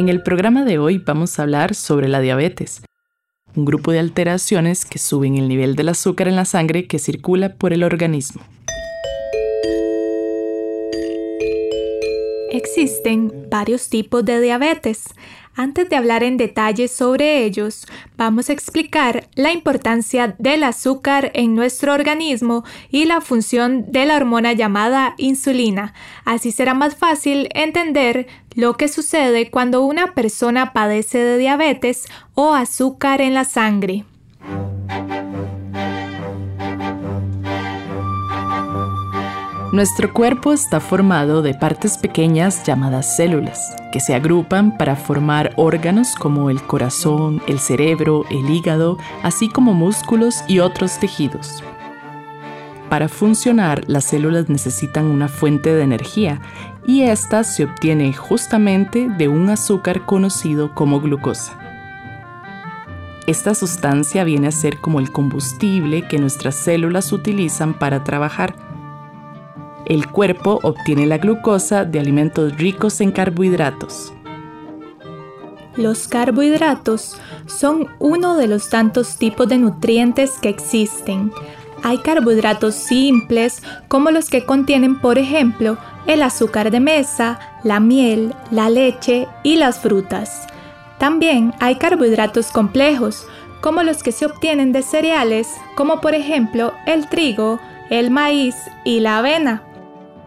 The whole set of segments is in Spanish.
En el programa de hoy vamos a hablar sobre la diabetes, un grupo de alteraciones que suben el nivel del azúcar en la sangre que circula por el organismo. Existen varios tipos de diabetes. Antes de hablar en detalle sobre ellos, vamos a explicar la importancia del azúcar en nuestro organismo y la función de la hormona llamada insulina. Así será más fácil entender lo que sucede cuando una persona padece de diabetes o azúcar en la sangre. Nuestro cuerpo está formado de partes pequeñas llamadas células, que se agrupan para formar órganos como el corazón, el cerebro, el hígado, así como músculos y otros tejidos. Para funcionar, las células necesitan una fuente de energía y esta se obtiene justamente de un azúcar conocido como glucosa. Esta sustancia viene a ser como el combustible que nuestras células utilizan para trabajar el cuerpo obtiene la glucosa de alimentos ricos en carbohidratos. Los carbohidratos son uno de los tantos tipos de nutrientes que existen. Hay carbohidratos simples como los que contienen, por ejemplo, el azúcar de mesa, la miel, la leche y las frutas. También hay carbohidratos complejos como los que se obtienen de cereales como por ejemplo el trigo, el maíz y la avena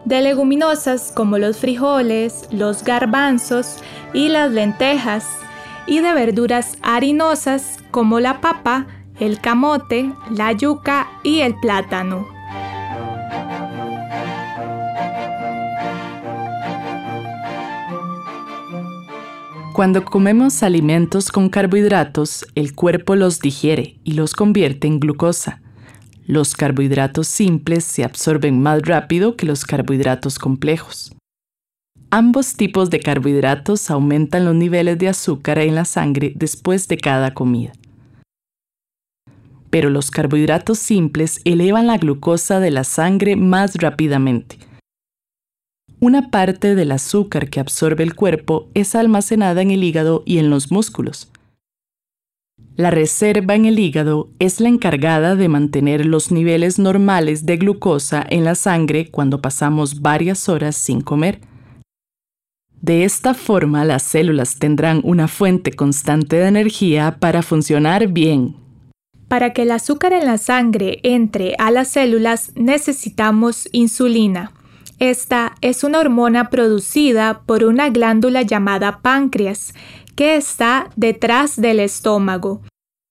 de leguminosas como los frijoles, los garbanzos y las lentejas, y de verduras harinosas como la papa, el camote, la yuca y el plátano. Cuando comemos alimentos con carbohidratos, el cuerpo los digiere y los convierte en glucosa. Los carbohidratos simples se absorben más rápido que los carbohidratos complejos. Ambos tipos de carbohidratos aumentan los niveles de azúcar en la sangre después de cada comida. Pero los carbohidratos simples elevan la glucosa de la sangre más rápidamente. Una parte del azúcar que absorbe el cuerpo es almacenada en el hígado y en los músculos, la reserva en el hígado es la encargada de mantener los niveles normales de glucosa en la sangre cuando pasamos varias horas sin comer. De esta forma las células tendrán una fuente constante de energía para funcionar bien. Para que el azúcar en la sangre entre a las células necesitamos insulina. Esta es una hormona producida por una glándula llamada páncreas que está detrás del estómago.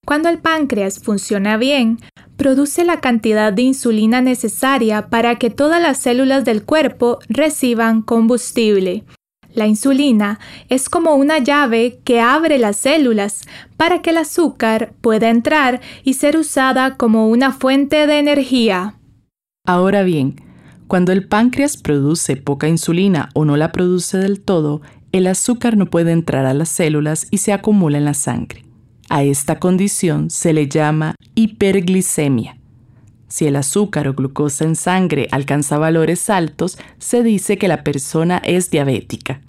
Cuando el páncreas funciona bien, produce la cantidad de insulina necesaria para que todas las células del cuerpo reciban combustible. La insulina es como una llave que abre las células para que el azúcar pueda entrar y ser usada como una fuente de energía. Ahora bien, cuando el páncreas produce poca insulina o no la produce del todo, el azúcar no puede entrar a las células y se acumula en la sangre. A esta condición se le llama hiperglicemia. Si el azúcar o glucosa en sangre alcanza valores altos, se dice que la persona es diabética.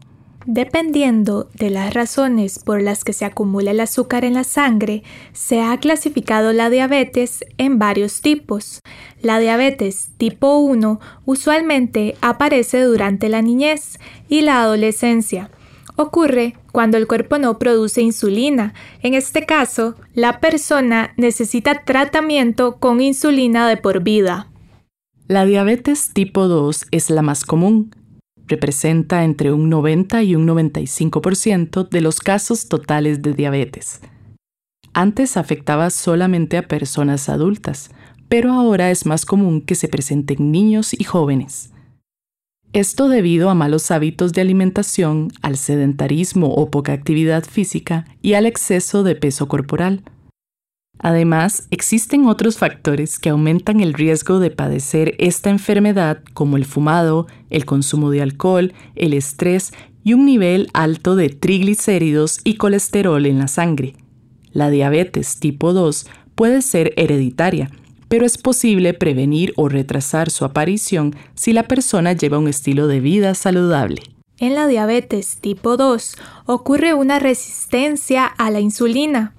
Dependiendo de las razones por las que se acumula el azúcar en la sangre, se ha clasificado la diabetes en varios tipos. La diabetes tipo 1 usualmente aparece durante la niñez y la adolescencia. Ocurre cuando el cuerpo no produce insulina. En este caso, la persona necesita tratamiento con insulina de por vida. La diabetes tipo 2 es la más común representa entre un 90 y un 95% de los casos totales de diabetes. Antes afectaba solamente a personas adultas, pero ahora es más común que se presenten niños y jóvenes. Esto debido a malos hábitos de alimentación, al sedentarismo o poca actividad física y al exceso de peso corporal. Además, existen otros factores que aumentan el riesgo de padecer esta enfermedad como el fumado, el consumo de alcohol, el estrés y un nivel alto de triglicéridos y colesterol en la sangre. La diabetes tipo 2 puede ser hereditaria, pero es posible prevenir o retrasar su aparición si la persona lleva un estilo de vida saludable. En la diabetes tipo 2 ocurre una resistencia a la insulina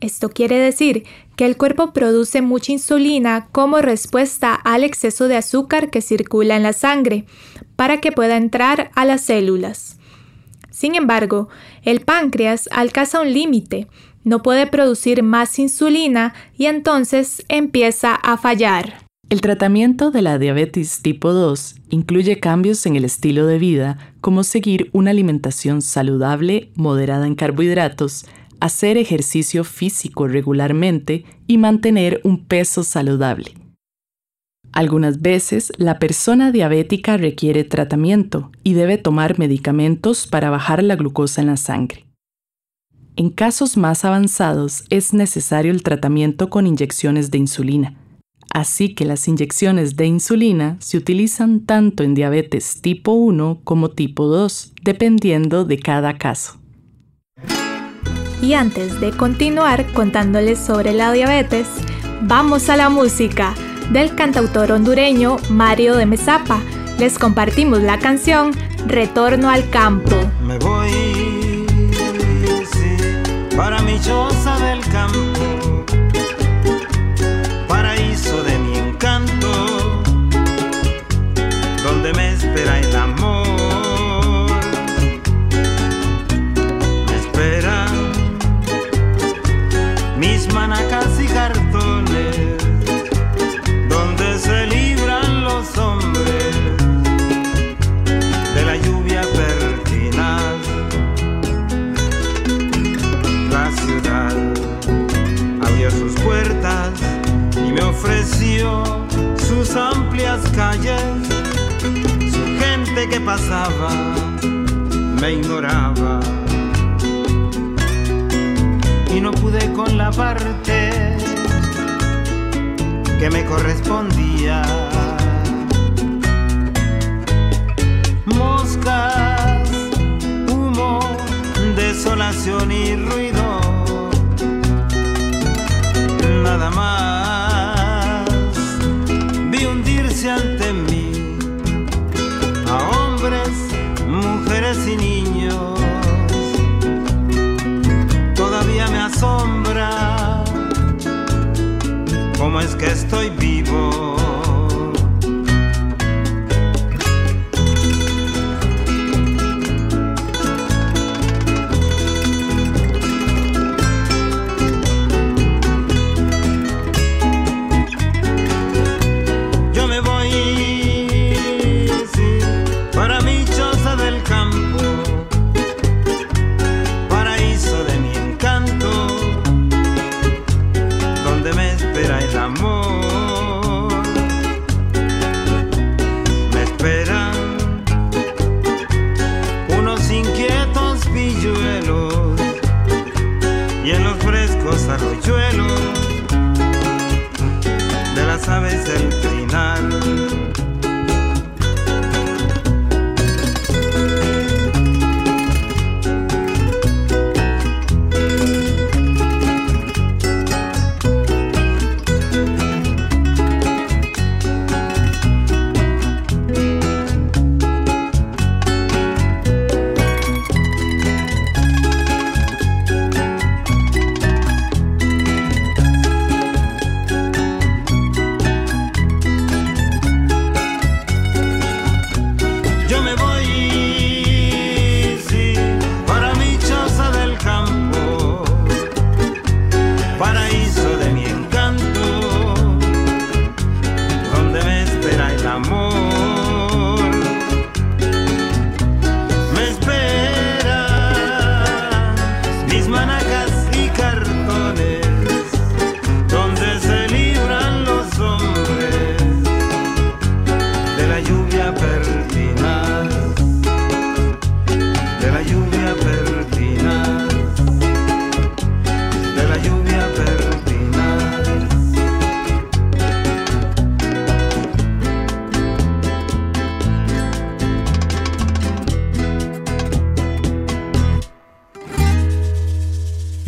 esto quiere decir que el cuerpo produce mucha insulina como respuesta al exceso de azúcar que circula en la sangre para que pueda entrar a las células. Sin embargo, el páncreas alcanza un límite, no puede producir más insulina y entonces empieza a fallar. El tratamiento de la diabetes tipo 2 incluye cambios en el estilo de vida como seguir una alimentación saludable, moderada en carbohidratos, hacer ejercicio físico regularmente y mantener un peso saludable. Algunas veces la persona diabética requiere tratamiento y debe tomar medicamentos para bajar la glucosa en la sangre. En casos más avanzados es necesario el tratamiento con inyecciones de insulina, así que las inyecciones de insulina se utilizan tanto en diabetes tipo 1 como tipo 2, dependiendo de cada caso. Y antes de continuar contándoles sobre la diabetes, vamos a la música del cantautor hondureño Mario de Mesapa. Les compartimos la canción Retorno al campo. Me voy para mi choza del campo, me ignoraba y no pude con la parte que me correspondía. Moscas, humo, desolación y ruido. Nada más vi hundirse ante es que estoy vivo?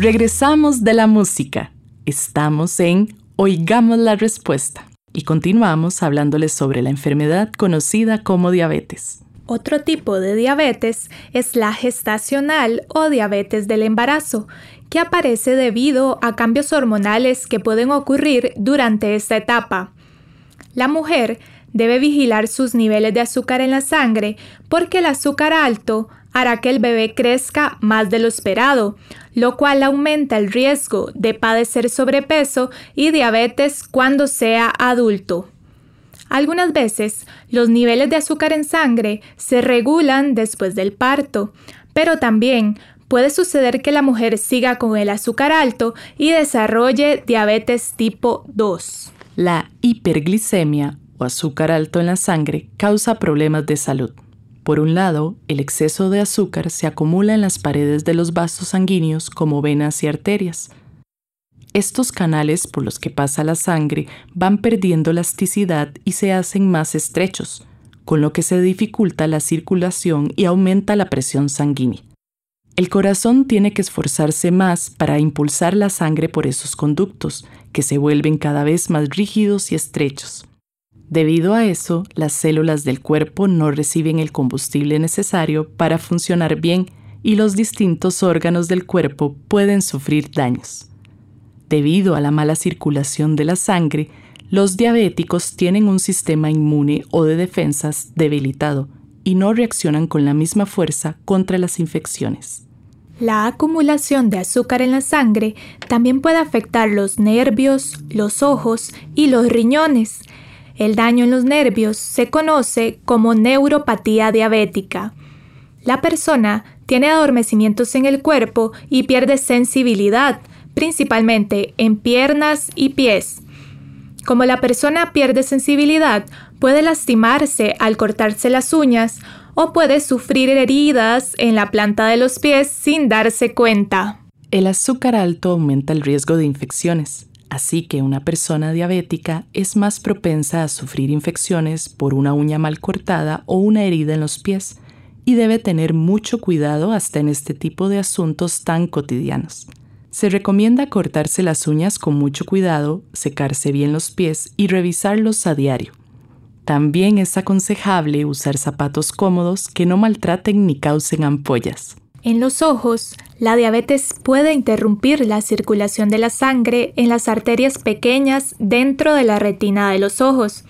Regresamos de la música. Estamos en Oigamos la Respuesta y continuamos hablándoles sobre la enfermedad conocida como diabetes. Otro tipo de diabetes es la gestacional o diabetes del embarazo, que aparece debido a cambios hormonales que pueden ocurrir durante esta etapa. La mujer debe vigilar sus niveles de azúcar en la sangre porque el azúcar alto hará que el bebé crezca más de lo esperado, lo cual aumenta el riesgo de padecer sobrepeso y diabetes cuando sea adulto. Algunas veces los niveles de azúcar en sangre se regulan después del parto, pero también puede suceder que la mujer siga con el azúcar alto y desarrolle diabetes tipo 2. La hiperglicemia o azúcar alto en la sangre causa problemas de salud. Por un lado, el exceso de azúcar se acumula en las paredes de los vasos sanguíneos como venas y arterias, estos canales por los que pasa la sangre van perdiendo elasticidad y se hacen más estrechos, con lo que se dificulta la circulación y aumenta la presión sanguínea. El corazón tiene que esforzarse más para impulsar la sangre por esos conductos, que se vuelven cada vez más rígidos y estrechos. Debido a eso, las células del cuerpo no reciben el combustible necesario para funcionar bien y los distintos órganos del cuerpo pueden sufrir daños. Debido a la mala circulación de la sangre, los diabéticos tienen un sistema inmune o de defensas debilitado y no reaccionan con la misma fuerza contra las infecciones. La acumulación de azúcar en la sangre también puede afectar los nervios, los ojos y los riñones. El daño en los nervios se conoce como neuropatía diabética. La persona tiene adormecimientos en el cuerpo y pierde sensibilidad, principalmente en piernas y pies. Como la persona pierde sensibilidad, puede lastimarse al cortarse las uñas o puede sufrir heridas en la planta de los pies sin darse cuenta. El azúcar alto aumenta el riesgo de infecciones, así que una persona diabética es más propensa a sufrir infecciones por una uña mal cortada o una herida en los pies, y debe tener mucho cuidado hasta en este tipo de asuntos tan cotidianos. Se recomienda cortarse las uñas con mucho cuidado, secarse bien los pies y revisarlos a diario. También es aconsejable usar zapatos cómodos que no maltraten ni causen ampollas. En los ojos, la diabetes puede interrumpir la circulación de la sangre en las arterias pequeñas dentro de la retina de los ojos,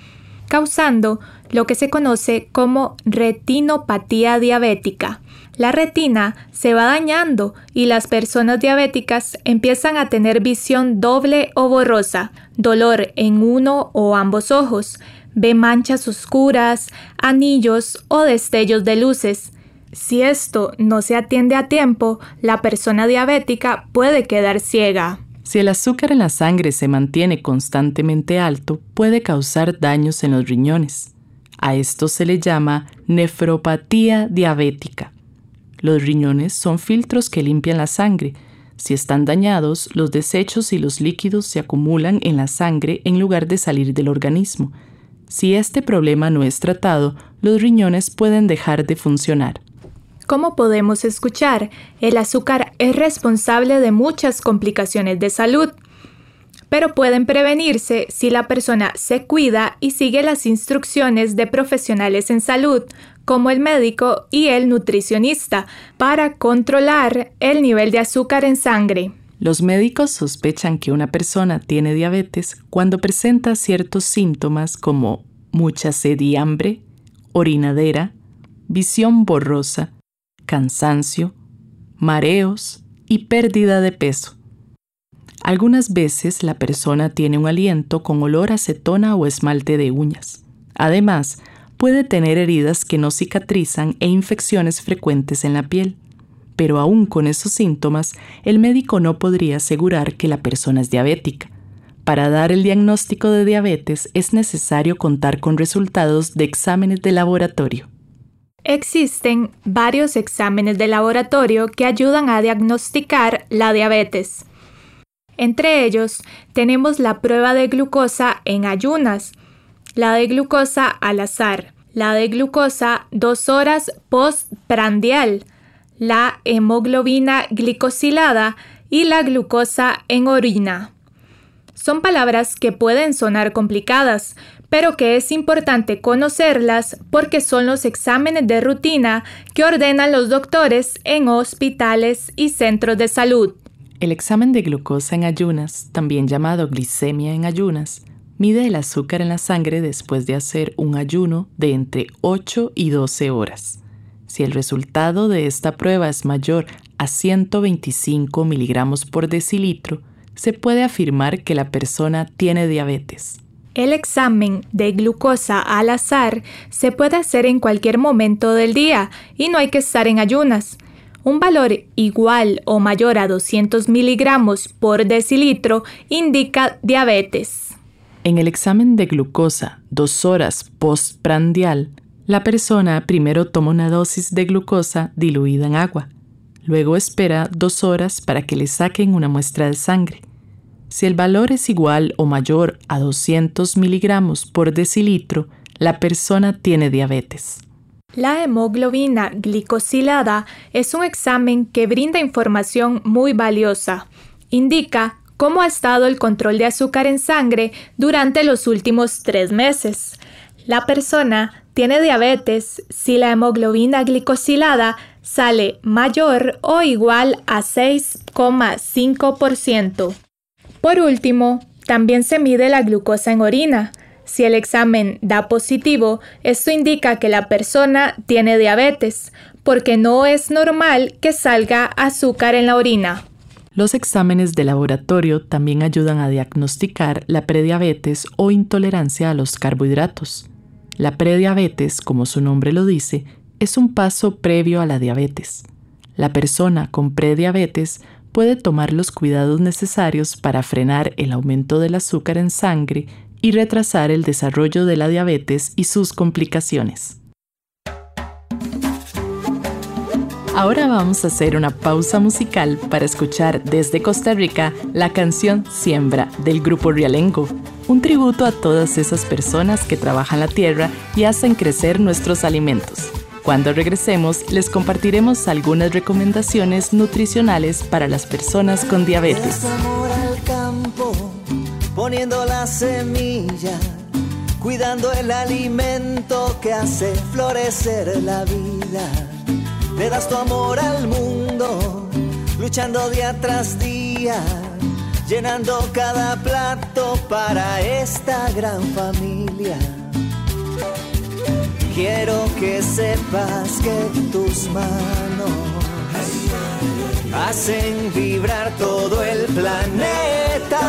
causando lo que se conoce como retinopatía diabética la retina se va dañando y las personas diabéticas empiezan a tener visión doble o borrosa, dolor en uno o ambos ojos, ve manchas oscuras, anillos o destellos de luces. Si esto no se atiende a tiempo, la persona diabética puede quedar ciega. Si el azúcar en la sangre se mantiene constantemente alto, puede causar daños en los riñones. A esto se le llama nefropatía diabética. Los riñones son filtros que limpian la sangre. Si están dañados, los desechos y los líquidos se acumulan en la sangre en lugar de salir del organismo. Si este problema no es tratado, los riñones pueden dejar de funcionar. Como podemos escuchar, el azúcar es responsable de muchas complicaciones de salud, pero pueden prevenirse si la persona se cuida y sigue las instrucciones de profesionales en salud, como el médico y el nutricionista para controlar el nivel de azúcar en sangre. Los médicos sospechan que una persona tiene diabetes cuando presenta ciertos síntomas como mucha sed y hambre, orinadera, visión borrosa, cansancio, mareos y pérdida de peso. Algunas veces la persona tiene un aliento con olor a acetona o esmalte de uñas. Además, puede tener heridas que no cicatrizan e infecciones frecuentes en la piel. Pero aún con esos síntomas, el médico no podría asegurar que la persona es diabética. Para dar el diagnóstico de diabetes es necesario contar con resultados de exámenes de laboratorio. Existen varios exámenes de laboratorio que ayudan a diagnosticar la diabetes. Entre ellos tenemos la prueba de glucosa en ayunas, la de glucosa al azar, la de glucosa dos horas postprandial, la hemoglobina glicosilada y la glucosa en orina. Son palabras que pueden sonar complicadas, pero que es importante conocerlas porque son los exámenes de rutina que ordenan los doctores en hospitales y centros de salud. El examen de glucosa en ayunas, también llamado glicemia en ayunas, mide el azúcar en la sangre después de hacer un ayuno de entre 8 y 12 horas. Si el resultado de esta prueba es mayor a 125 miligramos por decilitro, se puede afirmar que la persona tiene diabetes. El examen de glucosa al azar se puede hacer en cualquier momento del día y no hay que estar en ayunas. Un valor igual o mayor a 200 miligramos por decilitro indica diabetes. En el examen de glucosa dos horas postprandial, la persona primero toma una dosis de glucosa diluida en agua. Luego espera dos horas para que le saquen una muestra de sangre. Si el valor es igual o mayor a 200 miligramos por decilitro, la persona tiene diabetes. La hemoglobina glicosilada es un examen que brinda información muy valiosa. Indica cómo ha estado el control de azúcar en sangre durante los últimos tres meses. La persona tiene diabetes si la hemoglobina glicosilada sale mayor o igual a 6,5%. Por último, también se mide la glucosa en orina. Si el examen da positivo, esto indica que la persona tiene diabetes, porque no es normal que salga azúcar en la orina. Los exámenes de laboratorio también ayudan a diagnosticar la prediabetes o intolerancia a los carbohidratos. La prediabetes, como su nombre lo dice, es un paso previo a la diabetes. La persona con prediabetes puede tomar los cuidados necesarios para frenar el aumento del azúcar en sangre y retrasar el desarrollo de la diabetes y sus complicaciones. Ahora vamos a hacer una pausa musical para escuchar desde Costa Rica la canción Siembra del grupo Rialengo, un tributo a todas esas personas que trabajan la tierra y hacen crecer nuestros alimentos. Cuando regresemos, les compartiremos algunas recomendaciones nutricionales para las personas con diabetes. amor al campo, poniendo la semilla, cuidando el alimento que hace florecer la vida. Le das tu amor al mundo, luchando día tras día, llenando cada plato para esta gran familia. Quiero que sepas que tus manos hacen vibrar todo el planeta.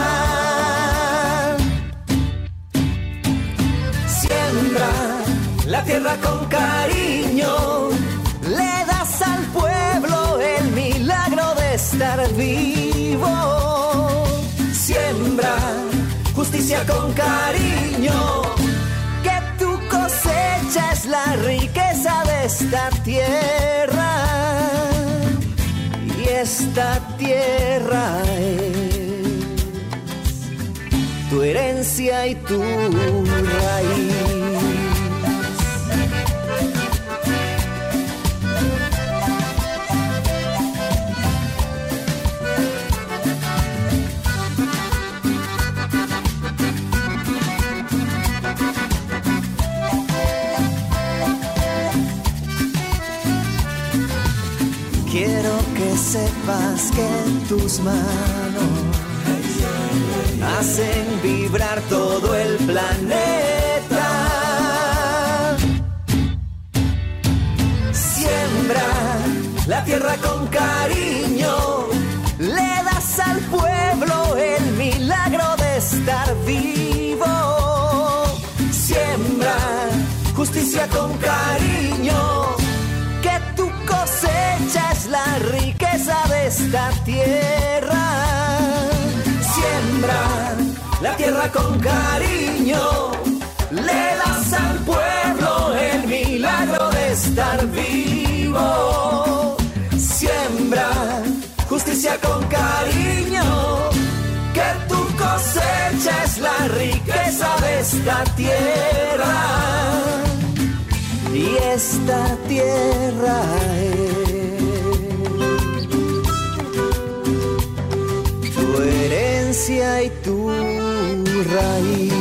Siembra la tierra con cariño, le das al pueblo el milagro de estar vivo. Siembra justicia con cariño es la riqueza de esta tierra y esta tierra es tu herencia y tu raíz. Que tus manos hacen vibrar todo el planeta. Siembra la tierra con cariño, le das al pueblo el milagro de estar vivo. Siembra justicia con cariño, que tu cosecha es la riqueza de esta tierra. Siembra la tierra con cariño, le das al pueblo el milagro de estar vivo. Siembra justicia con cariño, que tu cosecha es la riqueza de esta tierra. Y esta tierra es y tu raíz.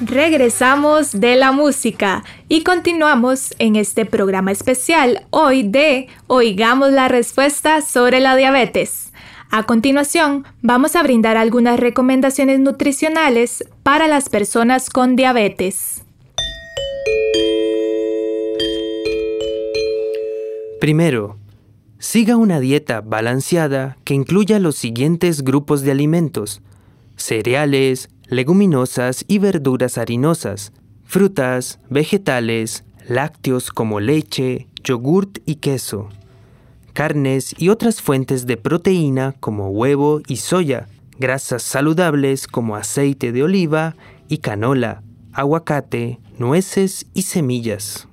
Regresamos de la música y continuamos en este programa especial hoy de Oigamos la respuesta sobre la diabetes. A continuación, vamos a brindar algunas recomendaciones nutricionales para las personas con diabetes. Primero, siga una dieta balanceada que incluya los siguientes grupos de alimentos: cereales, leguminosas y verduras harinosas, frutas, vegetales, lácteos como leche, yogurt y queso, carnes y otras fuentes de proteína como huevo y soya, grasas saludables como aceite de oliva y canola, aguacate, nueces y semillas.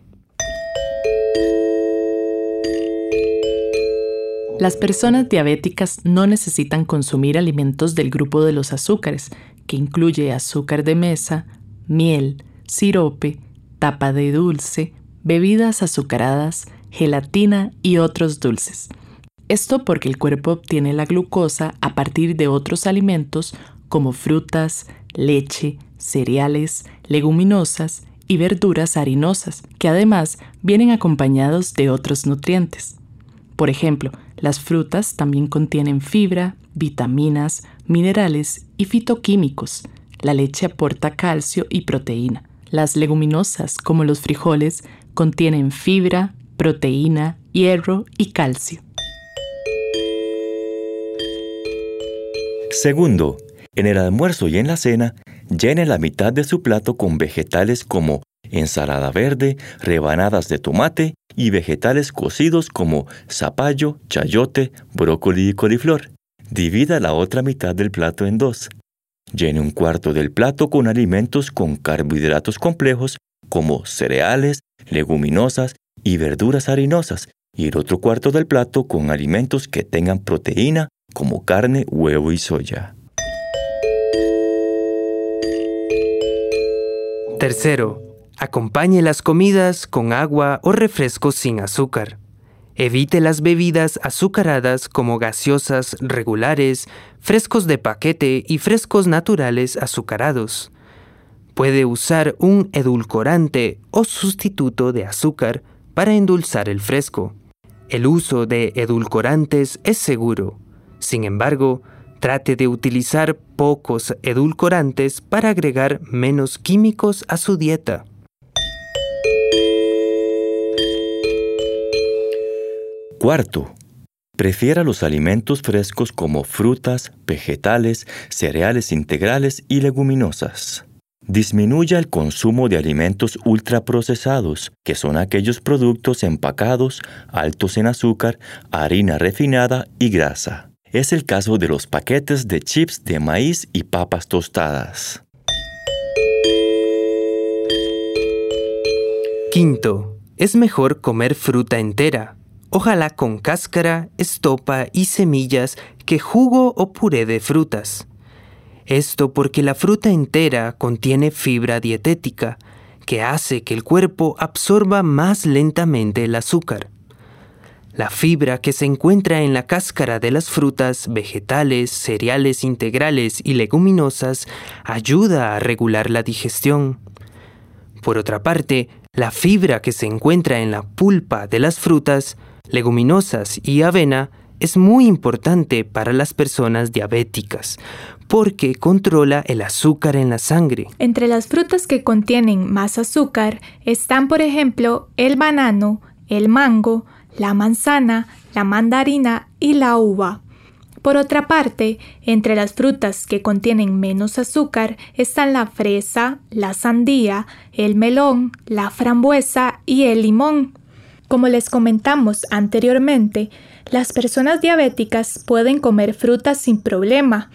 Las personas diabéticas no necesitan consumir alimentos del grupo de los azúcares, que incluye azúcar de mesa, miel, sirope, tapa de dulce, bebidas azucaradas, gelatina y otros dulces. Esto porque el cuerpo obtiene la glucosa a partir de otros alimentos como frutas, leche, cereales, leguminosas y verduras harinosas, que además vienen acompañados de otros nutrientes. Por ejemplo, las frutas también contienen fibra, vitaminas, minerales y fitoquímicos. La leche aporta calcio y proteína. Las leguminosas, como los frijoles, contienen fibra, proteína, hierro y calcio. Segundo, en el almuerzo y en la cena, llene la mitad de su plato con vegetales como ensalada verde, rebanadas de tomate y vegetales cocidos como zapallo, chayote, brócoli y coliflor. Divida la otra mitad del plato en dos. Llene un cuarto del plato con alimentos con carbohidratos complejos como cereales, leguminosas y verduras harinosas y el otro cuarto del plato con alimentos que tengan proteína como carne, huevo y soya. Tercero, acompañe las comidas con agua o refrescos sin azúcar. Evite las bebidas azucaradas como gaseosas regulares, frescos de paquete y frescos naturales azucarados. Puede usar un edulcorante o sustituto de azúcar para endulzar el fresco. El uso de edulcorantes es seguro. Sin embargo, trate de utilizar pocos edulcorantes para agregar menos químicos a su dieta. Cuarto, prefiera los alimentos frescos como frutas, vegetales, cereales integrales y leguminosas. Disminuya el consumo de alimentos ultraprocesados, que son aquellos productos empacados, altos en azúcar, harina refinada y grasa. Es el caso de los paquetes de chips de maíz y papas tostadas. Quinto, es mejor comer fruta entera, ojalá con cáscara, estopa y semillas que jugo o puré de frutas. Esto porque la fruta entera contiene fibra dietética, que hace que el cuerpo absorba más lentamente el azúcar. La fibra que se encuentra en la cáscara de las frutas, vegetales, cereales integrales y leguminosas ayuda a regular la digestión. Por otra parte, la fibra que se encuentra en la pulpa de las frutas leguminosas y avena es muy importante para las personas diabéticas porque controla el azúcar en la sangre. Entre las frutas que contienen más azúcar están, por ejemplo, el banano, el mango, la manzana, la mandarina y la uva. Por otra parte, entre las frutas que contienen menos azúcar están la fresa, la sandía, el melón, la frambuesa y el limón. Como les comentamos anteriormente, las personas diabéticas pueden comer frutas sin problema,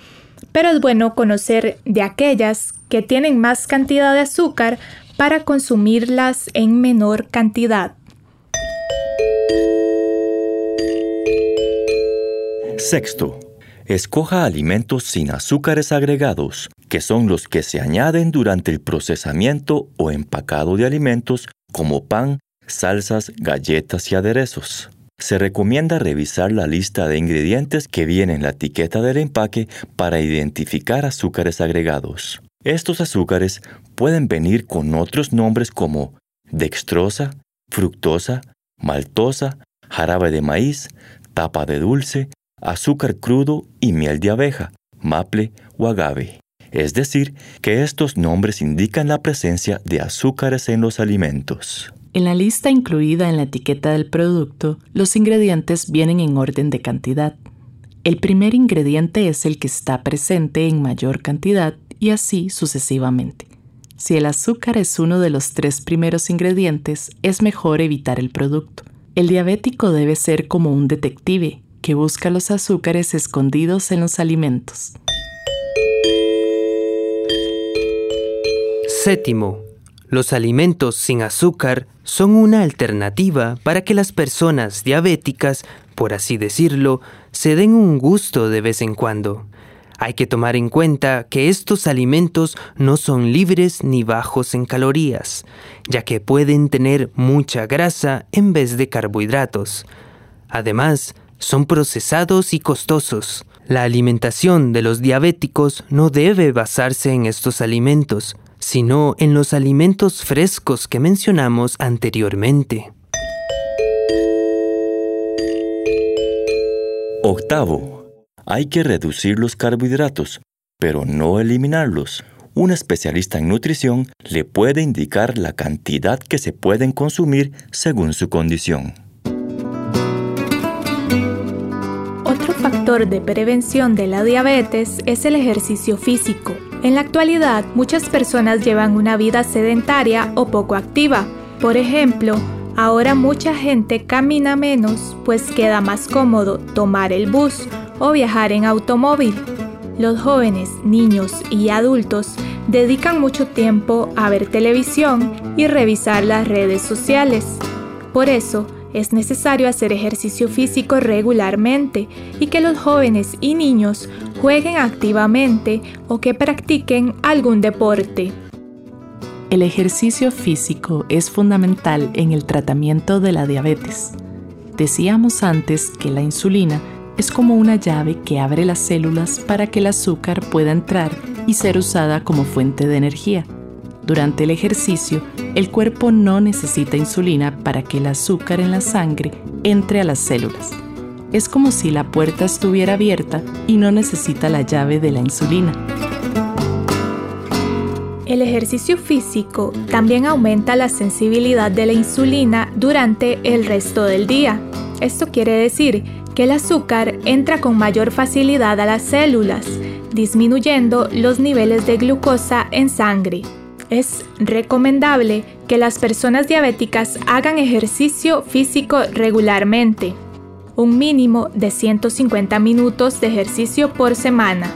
pero es bueno conocer de aquellas que tienen más cantidad de azúcar para consumirlas en menor cantidad. Sexto, escoja alimentos sin azúcares agregados, que son los que se añaden durante el procesamiento o empacado de alimentos como pan, salsas, galletas y aderezos. Se recomienda revisar la lista de ingredientes que viene en la etiqueta del empaque para identificar azúcares agregados. Estos azúcares pueden venir con otros nombres como dextrosa, fructosa, maltosa, jarabe de maíz, tapa de dulce, azúcar crudo y miel de abeja, maple o agave. Es decir, que estos nombres indican la presencia de azúcares en los alimentos. En la lista incluida en la etiqueta del producto, los ingredientes vienen en orden de cantidad. El primer ingrediente es el que está presente en mayor cantidad y así sucesivamente. Si el azúcar es uno de los tres primeros ingredientes, es mejor evitar el producto. El diabético debe ser como un detective que busca los azúcares escondidos en los alimentos. Séptimo, los alimentos sin azúcar son una alternativa para que las personas diabéticas, por así decirlo, se den un gusto de vez en cuando. Hay que tomar en cuenta que estos alimentos no son libres ni bajos en calorías, ya que pueden tener mucha grasa en vez de carbohidratos. Además, son procesados y costosos. La alimentación de los diabéticos no debe basarse en estos alimentos, sino en los alimentos frescos que mencionamos anteriormente. Octavo, hay que reducir los carbohidratos, pero no eliminarlos. Un especialista en nutrición le puede indicar la cantidad que se pueden consumir según su condición. Otro factor de prevención de la diabetes es el ejercicio físico. En la actualidad, muchas personas llevan una vida sedentaria o poco activa. Por ejemplo, ahora mucha gente camina menos, pues queda más cómodo tomar el bus o viajar en automóvil. Los jóvenes, niños y adultos dedican mucho tiempo a ver televisión y revisar las redes sociales. Por eso, es necesario hacer ejercicio físico regularmente y que los jóvenes y niños jueguen activamente o que practiquen algún deporte. El ejercicio físico es fundamental en el tratamiento de la diabetes. Decíamos antes que la insulina es como una llave que abre las células para que el azúcar pueda entrar y ser usada como fuente de energía. Durante el ejercicio, el cuerpo no necesita insulina para que el azúcar en la sangre entre a las células. Es como si la puerta estuviera abierta y no necesita la llave de la insulina. El ejercicio físico también aumenta la sensibilidad de la insulina durante el resto del día. Esto quiere decir que el azúcar entra con mayor facilidad a las células, disminuyendo los niveles de glucosa en sangre. Es recomendable que las personas diabéticas hagan ejercicio físico regularmente, un mínimo de 150 minutos de ejercicio por semana.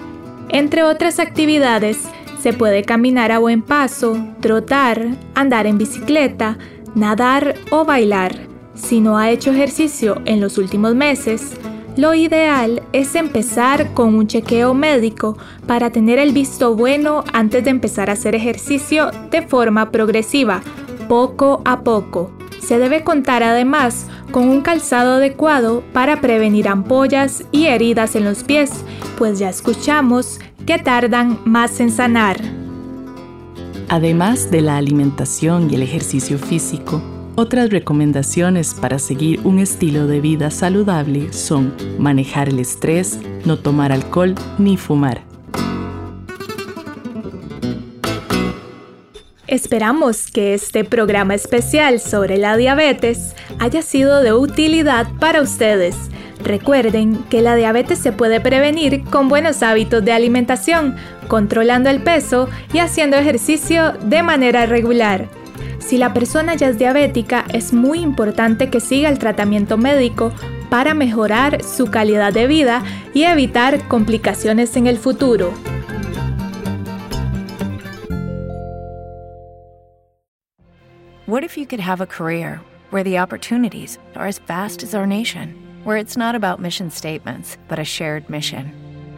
Entre otras actividades, se puede caminar a buen paso, trotar, andar en bicicleta, nadar o bailar. Si no ha hecho ejercicio en los últimos meses, lo ideal es empezar con un chequeo médico para tener el visto bueno antes de empezar a hacer ejercicio de forma progresiva, poco a poco. Se debe contar además con un calzado adecuado para prevenir ampollas y heridas en los pies, pues ya escuchamos que tardan más en sanar. Además de la alimentación y el ejercicio físico, otras recomendaciones para seguir un estilo de vida saludable son manejar el estrés, no tomar alcohol ni fumar. Esperamos que este programa especial sobre la diabetes haya sido de utilidad para ustedes. Recuerden que la diabetes se puede prevenir con buenos hábitos de alimentación, controlando el peso y haciendo ejercicio de manera regular. Si la persona ya es diabética, es muy importante que siga el tratamiento médico para mejorar su calidad de vida y evitar complicaciones en el futuro. What if you could have a career where the opportunities are as vast as our nation, where it's not about mission statements, but a shared mission?